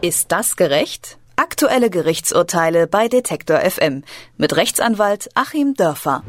Ist das gerecht? Aktuelle Gerichtsurteile bei Detektor FM mit Rechtsanwalt Achim Dörfer.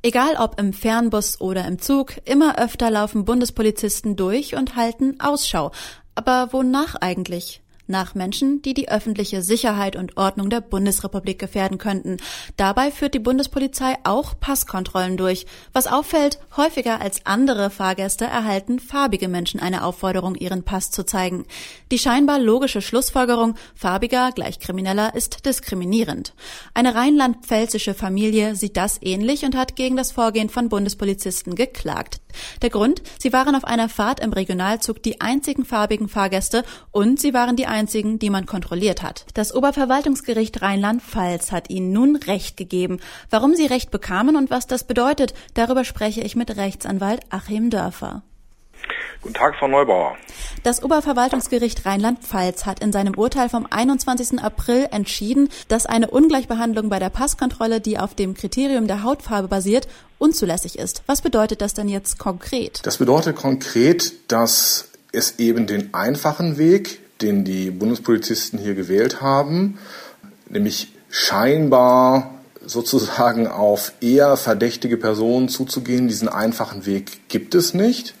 Egal ob im Fernbus oder im Zug, immer öfter laufen Bundespolizisten durch und halten Ausschau. Aber wonach eigentlich? Nach Menschen, die die öffentliche Sicherheit und Ordnung der Bundesrepublik gefährden könnten. Dabei führt die Bundespolizei auch Passkontrollen durch. Was auffällt, häufiger als andere Fahrgäste erhalten farbige Menschen eine Aufforderung, ihren Pass zu zeigen. Die scheinbar logische Schlussfolgerung, farbiger gleich krimineller, ist diskriminierend. Eine rheinland-pfälzische Familie sieht das ähnlich und hat gegen das Vorgehen von Bundespolizisten geklagt. Der Grund, sie waren auf einer Fahrt im Regionalzug die einzigen farbigen Fahrgäste und sie waren die einzigen, die man kontrolliert hat. Das Oberverwaltungsgericht Rheinland-Pfalz hat ihnen nun Recht gegeben. Warum sie Recht bekamen und was das bedeutet, darüber spreche ich mit Rechtsanwalt Achim Dörfer. Guten Tag, Frau Neubauer. Das Oberverwaltungsgericht Rheinland-Pfalz hat in seinem Urteil vom 21. April entschieden, dass eine Ungleichbehandlung bei der Passkontrolle, die auf dem Kriterium der Hautfarbe basiert, unzulässig ist. Was bedeutet das denn jetzt konkret? Das bedeutet konkret, dass es eben den einfachen Weg, den die Bundespolizisten hier gewählt haben, nämlich scheinbar sozusagen auf eher verdächtige Personen zuzugehen, diesen einfachen Weg gibt es nicht.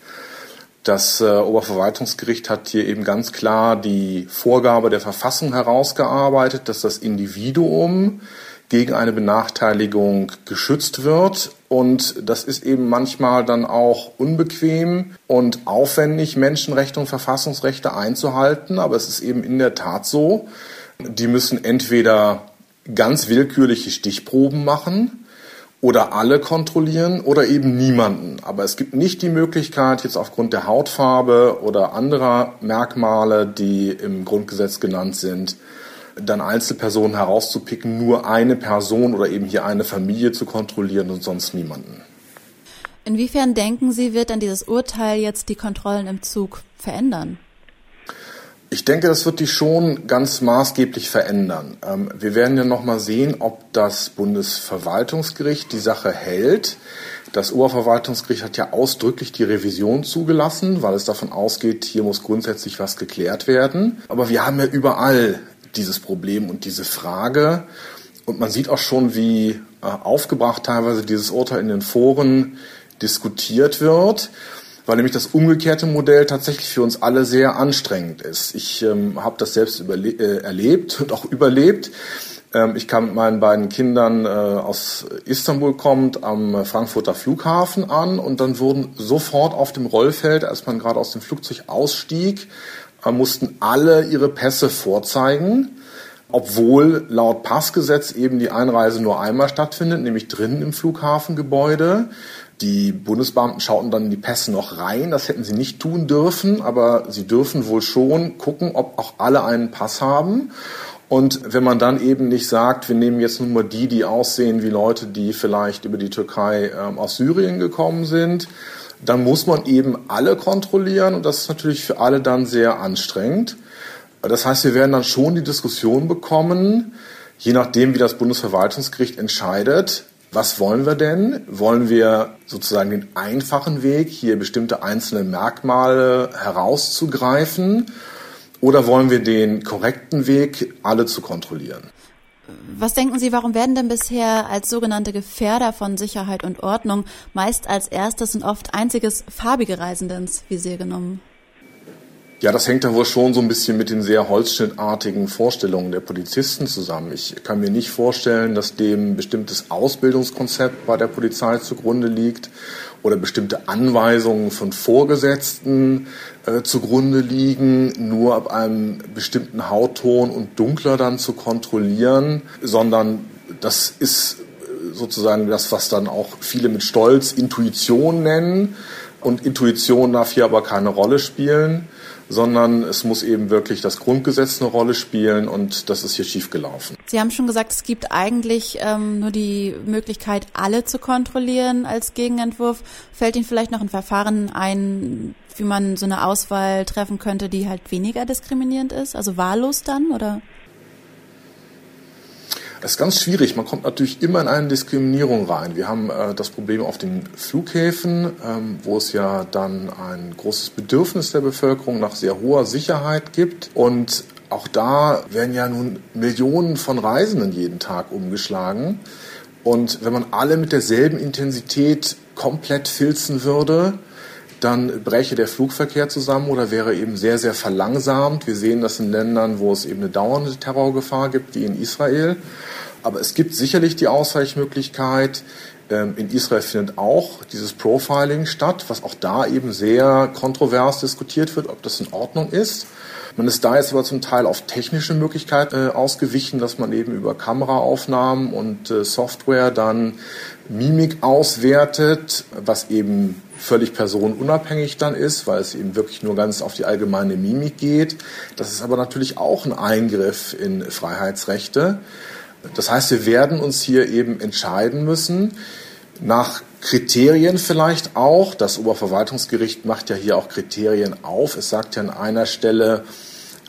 Das äh, Oberverwaltungsgericht hat hier eben ganz klar die Vorgabe der Verfassung herausgearbeitet, dass das Individuum gegen eine Benachteiligung geschützt wird. Und das ist eben manchmal dann auch unbequem und aufwendig, Menschenrechte und Verfassungsrechte einzuhalten. Aber es ist eben in der Tat so, die müssen entweder ganz willkürliche Stichproben machen, oder alle kontrollieren oder eben niemanden. Aber es gibt nicht die Möglichkeit, jetzt aufgrund der Hautfarbe oder anderer Merkmale, die im Grundgesetz genannt sind, dann Einzelpersonen herauszupicken, nur eine Person oder eben hier eine Familie zu kontrollieren und sonst niemanden. Inwiefern denken Sie, wird dann dieses Urteil jetzt die Kontrollen im Zug verändern? Ich denke, das wird die schon ganz maßgeblich verändern. Ähm, wir werden ja noch mal sehen, ob das Bundesverwaltungsgericht die Sache hält. Das Oberverwaltungsgericht hat ja ausdrücklich die Revision zugelassen, weil es davon ausgeht, hier muss grundsätzlich was geklärt werden. Aber wir haben ja überall dieses Problem und diese Frage. Und man sieht auch schon, wie äh, aufgebracht teilweise dieses Urteil in den Foren diskutiert wird weil nämlich das umgekehrte Modell tatsächlich für uns alle sehr anstrengend ist. Ich ähm, habe das selbst äh, erlebt und auch überlebt. Ähm, ich kam mit meinen beiden Kindern äh, aus Istanbul kommt am Frankfurter Flughafen an und dann wurden sofort auf dem Rollfeld, als man gerade aus dem Flugzeug ausstieg, mussten alle ihre Pässe vorzeigen obwohl laut Passgesetz eben die Einreise nur einmal stattfindet, nämlich drinnen im Flughafengebäude. Die Bundesbeamten schauten dann in die Pässe noch rein. Das hätten sie nicht tun dürfen, aber sie dürfen wohl schon gucken, ob auch alle einen Pass haben. Und wenn man dann eben nicht sagt, wir nehmen jetzt nur mal die, die aussehen wie Leute, die vielleicht über die Türkei ähm, aus Syrien gekommen sind, dann muss man eben alle kontrollieren und das ist natürlich für alle dann sehr anstrengend. Das heißt, wir werden dann schon die Diskussion bekommen, je nachdem, wie das Bundesverwaltungsgericht entscheidet, was wollen wir denn? Wollen wir sozusagen den einfachen Weg, hier bestimmte einzelne Merkmale herauszugreifen? Oder wollen wir den korrekten Weg, alle zu kontrollieren? Was denken Sie, warum werden denn bisher als sogenannte Gefährder von Sicherheit und Ordnung meist als erstes und oft einziges farbige Reisende ins Visier genommen? Ja, das hängt wohl schon so ein bisschen mit den sehr holzschnittartigen Vorstellungen der Polizisten zusammen. Ich kann mir nicht vorstellen, dass dem bestimmtes Ausbildungskonzept bei der Polizei zugrunde liegt oder bestimmte Anweisungen von Vorgesetzten äh, zugrunde liegen, nur ab einem bestimmten Hautton und dunkler dann zu kontrollieren, sondern das ist äh, sozusagen das, was dann auch viele mit Stolz Intuition nennen. Und Intuition darf hier aber keine Rolle spielen sondern es muss eben wirklich das Grundgesetz eine Rolle spielen und das ist hier schiefgelaufen. Sie haben schon gesagt, es gibt eigentlich ähm, nur die Möglichkeit, alle zu kontrollieren als Gegenentwurf. Fällt Ihnen vielleicht noch ein Verfahren ein, wie man so eine Auswahl treffen könnte, die halt weniger diskriminierend ist, also wahllos dann oder? Das ist ganz schwierig. Man kommt natürlich immer in eine Diskriminierung rein. Wir haben äh, das Problem auf den Flughäfen, ähm, wo es ja dann ein großes Bedürfnis der Bevölkerung nach sehr hoher Sicherheit gibt. Und auch da werden ja nun Millionen von Reisenden jeden Tag umgeschlagen. Und wenn man alle mit derselben Intensität komplett filzen würde, dann bräche der Flugverkehr zusammen oder wäre eben sehr, sehr verlangsamt. Wir sehen das in Ländern, wo es eben eine dauernde Terrorgefahr gibt, wie in Israel. Aber es gibt sicherlich die Ausweichmöglichkeit. Ähm, in Israel findet auch dieses Profiling statt, was auch da eben sehr kontrovers diskutiert wird, ob das in Ordnung ist. Man ist da jetzt aber zum Teil auf technische Möglichkeiten äh, ausgewichen, dass man eben über Kameraaufnahmen und äh, Software dann Mimik auswertet, was eben völlig personenunabhängig dann ist, weil es eben wirklich nur ganz auf die allgemeine Mimik geht. Das ist aber natürlich auch ein Eingriff in Freiheitsrechte. Das heißt, wir werden uns hier eben entscheiden müssen, nach Kriterien vielleicht auch. Das Oberverwaltungsgericht macht ja hier auch Kriterien auf. Es sagt ja an einer Stelle,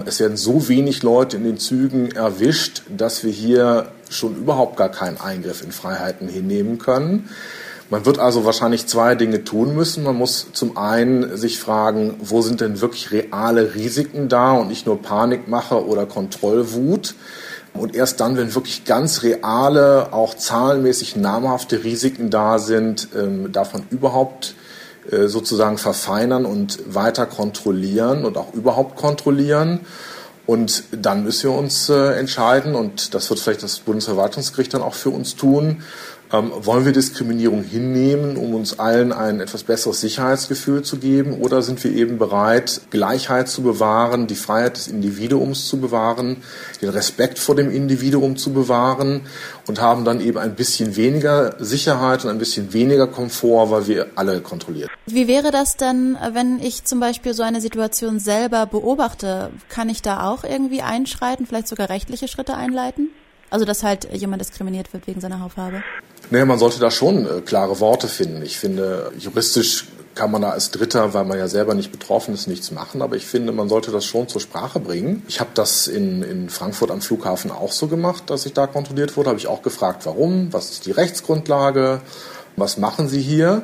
es werden so wenig Leute in den Zügen erwischt, dass wir hier schon überhaupt gar keinen Eingriff in Freiheiten hinnehmen können. Man wird also wahrscheinlich zwei Dinge tun müssen. Man muss zum einen sich fragen, wo sind denn wirklich reale Risiken da und nicht nur Panikmache oder Kontrollwut. Und erst dann, wenn wirklich ganz reale, auch zahlenmäßig namhafte Risiken da sind, ähm, man überhaupt äh, sozusagen verfeinern und weiter kontrollieren und auch überhaupt kontrollieren. Und dann müssen wir uns äh, entscheiden, und das wird vielleicht das Bundesverwaltungsgericht dann auch für uns tun, ähm, wollen wir Diskriminierung hinnehmen, um uns allen ein etwas besseres Sicherheitsgefühl zu geben? Oder sind wir eben bereit, Gleichheit zu bewahren, die Freiheit des Individuums zu bewahren, den Respekt vor dem Individuum zu bewahren und haben dann eben ein bisschen weniger Sicherheit und ein bisschen weniger Komfort, weil wir alle kontrollieren. Wie wäre das denn, wenn ich zum Beispiel so eine Situation selber beobachte? Kann ich da auch irgendwie einschreiten, vielleicht sogar rechtliche Schritte einleiten? Also, dass halt jemand diskriminiert wird wegen seiner Hautfarbe? Naja, man sollte da schon äh, klare Worte finden. Ich finde, juristisch kann man da als Dritter, weil man ja selber nicht betroffen ist, nichts machen. Aber ich finde, man sollte das schon zur Sprache bringen. Ich habe das in, in Frankfurt am Flughafen auch so gemacht, dass ich da kontrolliert wurde. Habe ich auch gefragt, warum, was ist die Rechtsgrundlage, was machen Sie hier?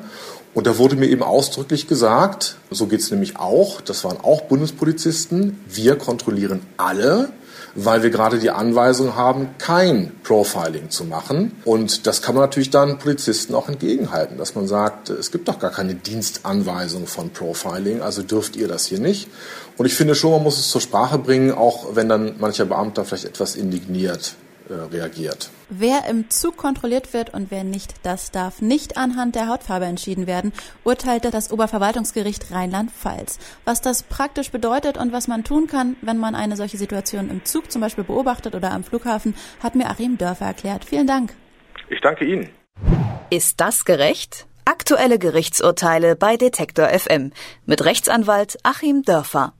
Und da wurde mir eben ausdrücklich gesagt, so geht es nämlich auch, das waren auch Bundespolizisten, wir kontrollieren alle, weil wir gerade die Anweisung haben, kein Profiling zu machen. Und das kann man natürlich dann Polizisten auch entgegenhalten, dass man sagt, es gibt doch gar keine Dienstanweisung von Profiling, also dürft ihr das hier nicht. Und ich finde schon, man muss es zur Sprache bringen, auch wenn dann mancher Beamter vielleicht etwas indigniert reagiert. Wer im Zug kontrolliert wird und wer nicht, das darf nicht anhand der Hautfarbe entschieden werden, urteilte das Oberverwaltungsgericht Rheinland-Pfalz. Was das praktisch bedeutet und was man tun kann, wenn man eine solche Situation im Zug zum Beispiel beobachtet oder am Flughafen, hat mir Achim Dörfer erklärt. Vielen Dank. Ich danke Ihnen. Ist das gerecht? Aktuelle Gerichtsurteile bei Detektor FM mit Rechtsanwalt Achim Dörfer.